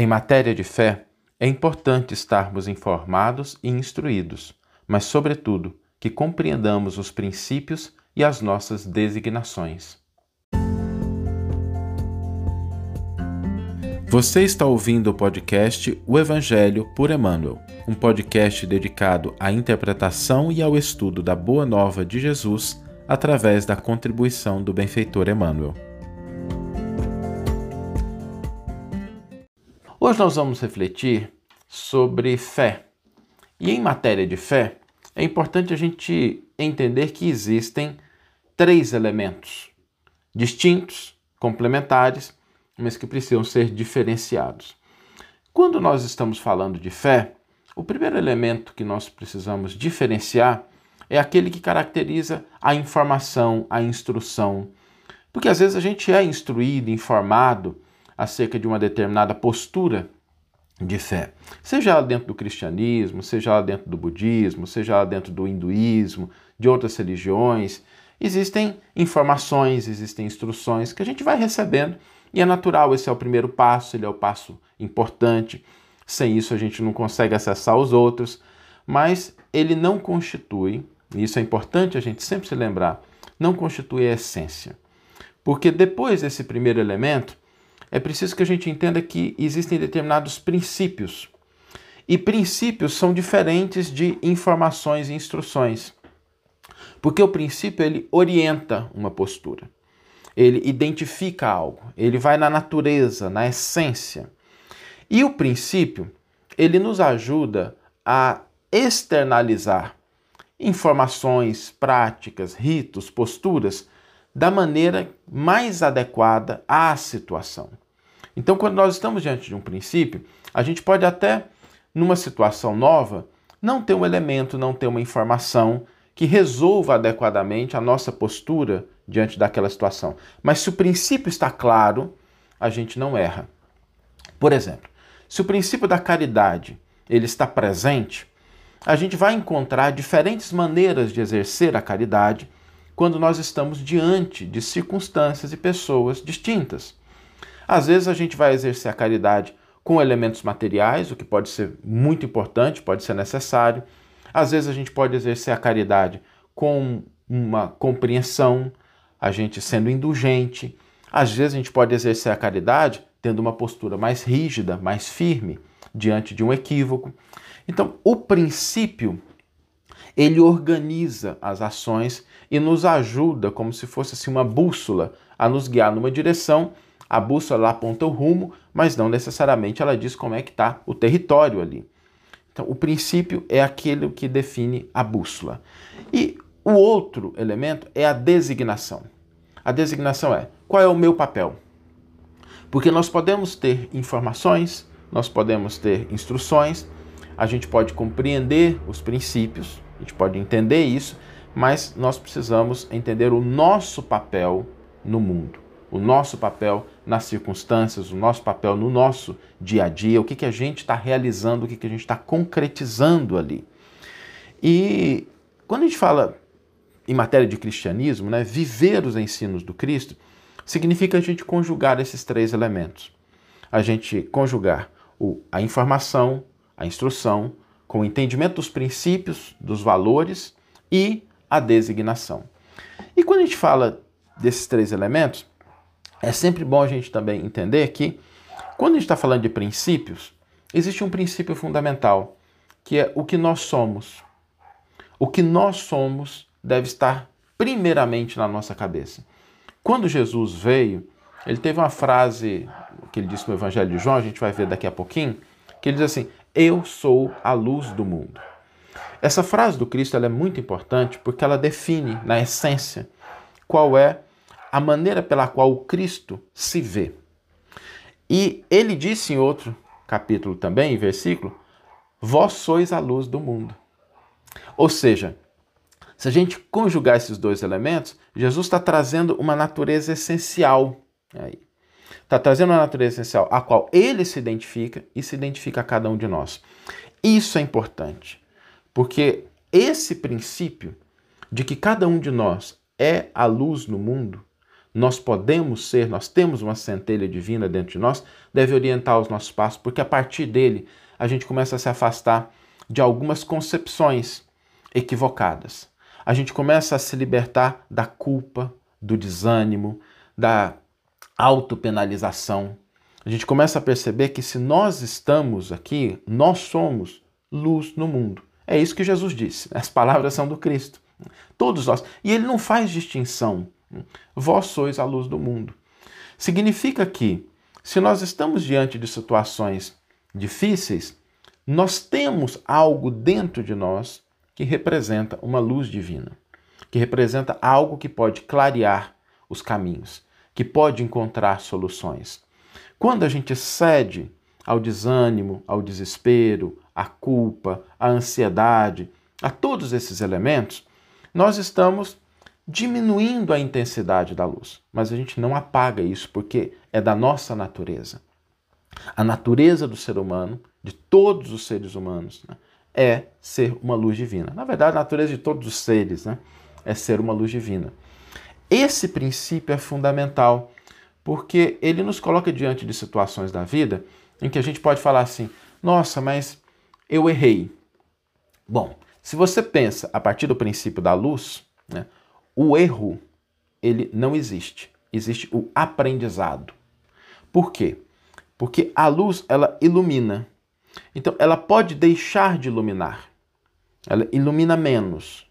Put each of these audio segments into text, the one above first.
Em matéria de fé, é importante estarmos informados e instruídos, mas, sobretudo, que compreendamos os princípios e as nossas designações. Você está ouvindo o podcast O Evangelho por Emmanuel, um podcast dedicado à interpretação e ao estudo da Boa Nova de Jesus através da contribuição do benfeitor Emmanuel. Hoje nós vamos refletir sobre fé. E em matéria de fé, é importante a gente entender que existem três elementos distintos, complementares, mas que precisam ser diferenciados. Quando nós estamos falando de fé, o primeiro elemento que nós precisamos diferenciar é aquele que caracteriza a informação, a instrução. Porque às vezes a gente é instruído, informado, acerca de uma determinada postura de fé, seja lá dentro do cristianismo, seja lá dentro do budismo, seja lá dentro do hinduísmo, de outras religiões, existem informações, existem instruções que a gente vai recebendo e é natural, esse é o primeiro passo, ele é o passo importante. Sem isso a gente não consegue acessar os outros, mas ele não constitui, e isso é importante a gente sempre se lembrar, não constitui a essência. Porque depois desse primeiro elemento, é preciso que a gente entenda que existem determinados princípios. E princípios são diferentes de informações e instruções. Porque o princípio ele orienta uma postura. Ele identifica algo, ele vai na natureza, na essência. E o princípio, ele nos ajuda a externalizar informações, práticas, ritos, posturas da maneira mais adequada à situação. Então, quando nós estamos diante de um princípio, a gente pode até, numa situação nova, não ter um elemento, não ter uma informação que resolva adequadamente a nossa postura diante daquela situação. Mas se o princípio está claro, a gente não erra. Por exemplo, se o princípio da caridade ele está presente, a gente vai encontrar diferentes maneiras de exercer a caridade quando nós estamos diante de circunstâncias e pessoas distintas. Às vezes a gente vai exercer a caridade com elementos materiais, o que pode ser muito importante, pode ser necessário. Às vezes a gente pode exercer a caridade com uma compreensão, a gente sendo indulgente. Às vezes a gente pode exercer a caridade tendo uma postura mais rígida, mais firme diante de um equívoco. Então, o princípio ele organiza as ações e nos ajuda, como se fosse assim, uma bússola, a nos guiar numa direção. A bússola aponta o rumo, mas não necessariamente ela diz como é que está o território ali. Então, o princípio é aquele que define a bússola. E o outro elemento é a designação. A designação é qual é o meu papel? Porque nós podemos ter informações, nós podemos ter instruções, a gente pode compreender os princípios, a gente pode entender isso, mas nós precisamos entender o nosso papel no mundo, o nosso papel nas circunstâncias, o nosso papel no nosso dia a dia, o que, que a gente está realizando, o que, que a gente está concretizando ali. E quando a gente fala em matéria de cristianismo, né, viver os ensinos do Cristo, significa a gente conjugar esses três elementos. A gente conjugar o, a informação, a instrução, com o entendimento dos princípios, dos valores e a designação. E quando a gente fala desses três elementos, é sempre bom a gente também entender que, quando a gente está falando de princípios, existe um princípio fundamental, que é o que nós somos. O que nós somos deve estar primeiramente na nossa cabeça. Quando Jesus veio, ele teve uma frase que ele disse no Evangelho de João, a gente vai ver daqui a pouquinho, que ele diz assim: eu sou a luz do mundo. Essa frase do Cristo é muito importante porque ela define, na essência, qual é a maneira pela qual o Cristo se vê. E ele disse em outro capítulo também, em versículo, vós sois a luz do mundo. Ou seja, se a gente conjugar esses dois elementos, Jesus está trazendo uma natureza essencial aí. Está trazendo uma natureza essencial a qual ele se identifica e se identifica a cada um de nós. Isso é importante, porque esse princípio de que cada um de nós é a luz no mundo nós podemos ser, nós temos uma centelha divina dentro de nós, deve orientar os nossos passos, porque a partir dele a gente começa a se afastar de algumas concepções equivocadas. A gente começa a se libertar da culpa, do desânimo, da autopenalização. A gente começa a perceber que se nós estamos aqui, nós somos luz no mundo. É isso que Jesus disse. As palavras são do Cristo. Todos nós. E ele não faz distinção. Vós sois a luz do mundo. Significa que, se nós estamos diante de situações difíceis, nós temos algo dentro de nós que representa uma luz divina, que representa algo que pode clarear os caminhos, que pode encontrar soluções. Quando a gente cede ao desânimo, ao desespero, à culpa, à ansiedade, a todos esses elementos, nós estamos diminuindo a intensidade da luz. Mas a gente não apaga isso porque é da nossa natureza. A natureza do ser humano, de todos os seres humanos, né, é ser uma luz divina. Na verdade, a natureza de todos os seres né, é ser uma luz divina. Esse princípio é fundamental porque ele nos coloca diante de situações da vida em que a gente pode falar assim: nossa, mas eu errei. Bom, se você pensa a partir do princípio da luz, né, o erro ele não existe. Existe o aprendizado. Por quê? Porque a luz ela ilumina. Então, ela pode deixar de iluminar. Ela ilumina menos.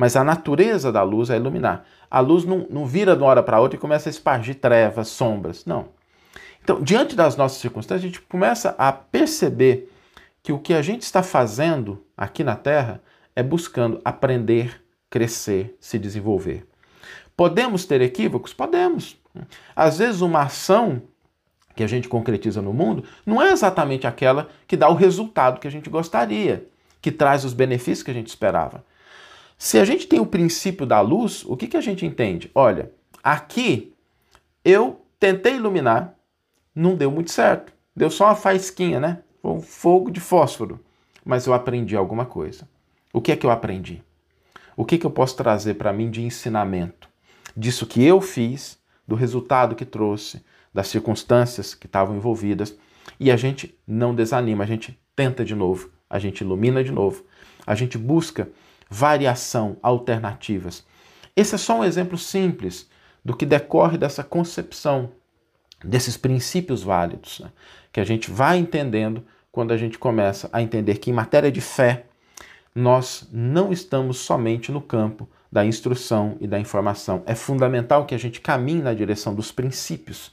Mas a natureza da luz é iluminar. A luz não, não vira de uma hora para outra e começa a espargir trevas, sombras. Não. Então, diante das nossas circunstâncias, a gente começa a perceber que o que a gente está fazendo aqui na Terra é buscando aprender, crescer, se desenvolver. Podemos ter equívocos? Podemos. Às vezes, uma ação que a gente concretiza no mundo não é exatamente aquela que dá o resultado que a gente gostaria, que traz os benefícios que a gente esperava. Se a gente tem o princípio da luz, o que, que a gente entende? Olha, aqui eu tentei iluminar, não deu muito certo. Deu só uma faísquinha, né? Um fogo de fósforo. Mas eu aprendi alguma coisa. O que é que eu aprendi? O que, que eu posso trazer para mim de ensinamento? Disso que eu fiz, do resultado que trouxe, das circunstâncias que estavam envolvidas. E a gente não desanima, a gente tenta de novo, a gente ilumina de novo, a gente busca variação, alternativas. Esse é só um exemplo simples do que decorre dessa concepção, desses princípios válidos, né? que a gente vai entendendo quando a gente começa a entender que, em matéria de fé, nós não estamos somente no campo da instrução e da informação. É fundamental que a gente caminhe na direção dos princípios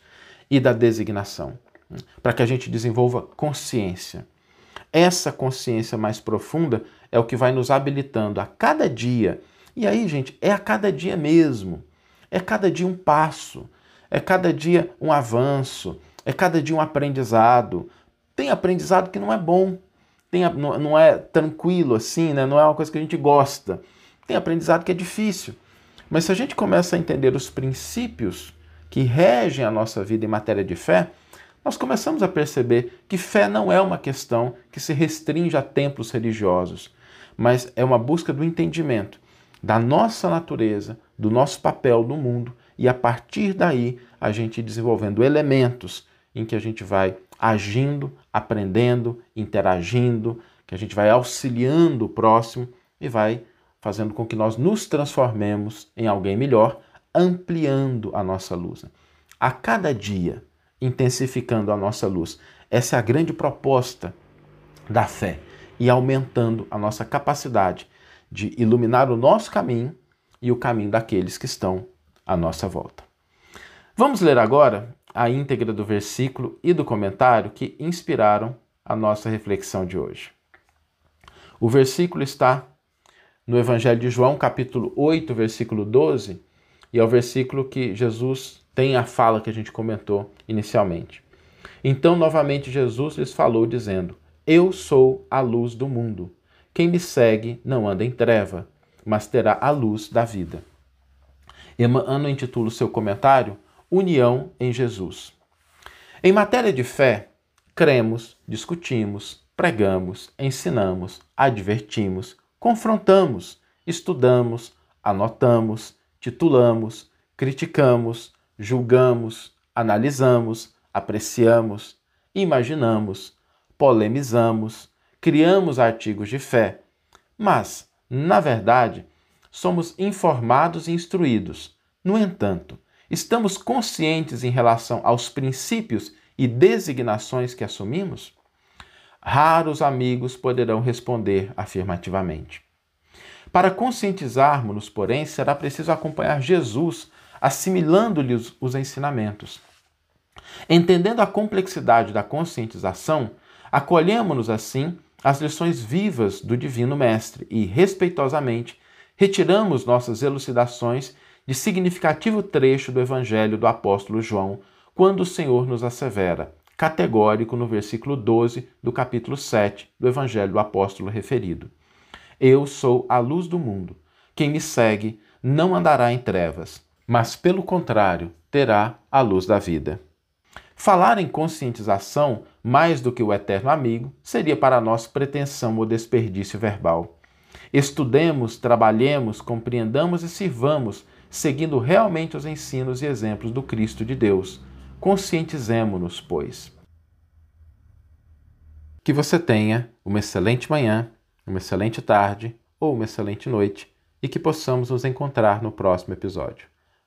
e da designação, né? para que a gente desenvolva consciência. Essa consciência mais profunda é o que vai nos habilitando a cada dia. E aí, gente, é a cada dia mesmo. É cada dia um passo, é cada dia um avanço, é cada dia um aprendizado. Tem aprendizado que não é bom, tem, não é tranquilo assim, né? não é uma coisa que a gente gosta. Tem aprendizado que é difícil. Mas se a gente começa a entender os princípios que regem a nossa vida em matéria de fé, nós começamos a perceber que fé não é uma questão que se restringe a templos religiosos, mas é uma busca do entendimento da nossa natureza, do nosso papel no mundo e a partir daí a gente desenvolvendo elementos em que a gente vai agindo, aprendendo, interagindo, que a gente vai auxiliando o próximo e vai fazendo com que nós nos transformemos em alguém melhor ampliando a nossa luz. A cada dia, intensificando a nossa luz. Essa é a grande proposta da fé e aumentando a nossa capacidade de iluminar o nosso caminho e o caminho daqueles que estão à nossa volta. Vamos ler agora a íntegra do versículo e do comentário que inspiraram a nossa reflexão de hoje. O versículo está no Evangelho de João, capítulo 8, versículo 12, e é o versículo que Jesus tem a fala que a gente comentou inicialmente. Então, novamente, Jesus lhes falou, dizendo: Eu sou a luz do mundo. Quem me segue não anda em treva, mas terá a luz da vida. Emmanuel intitula o seu comentário União em Jesus. Em matéria de fé, cremos, discutimos, pregamos, ensinamos, advertimos, confrontamos, estudamos, anotamos, titulamos, criticamos, julgamos, analisamos, apreciamos, imaginamos, polemizamos, criamos artigos de fé, mas, na verdade, somos informados e instruídos. No entanto, estamos conscientes em relação aos princípios e designações que assumimos? Raros amigos poderão responder afirmativamente. Para conscientizarmos-nos, porém, será preciso acompanhar Jesus, assimilando-lhes os ensinamentos. Entendendo a complexidade da conscientização, acolhemos-nos assim às lições vivas do Divino Mestre e, respeitosamente, retiramos nossas elucidações de significativo trecho do Evangelho do Apóstolo João, quando o Senhor nos assevera, categórico no versículo 12 do capítulo 7 do Evangelho do Apóstolo referido. Eu sou a luz do mundo. Quem me segue não andará em trevas, mas, pelo contrário, terá a luz da vida. Falar em conscientização, mais do que o eterno amigo, seria para nós pretensão ou desperdício verbal. Estudemos, trabalhemos, compreendamos e sirvamos, seguindo realmente os ensinos e exemplos do Cristo de Deus. Conscientizemo-nos, pois. Que você tenha uma excelente manhã uma excelente tarde ou uma excelente noite e que possamos nos encontrar no próximo episódio.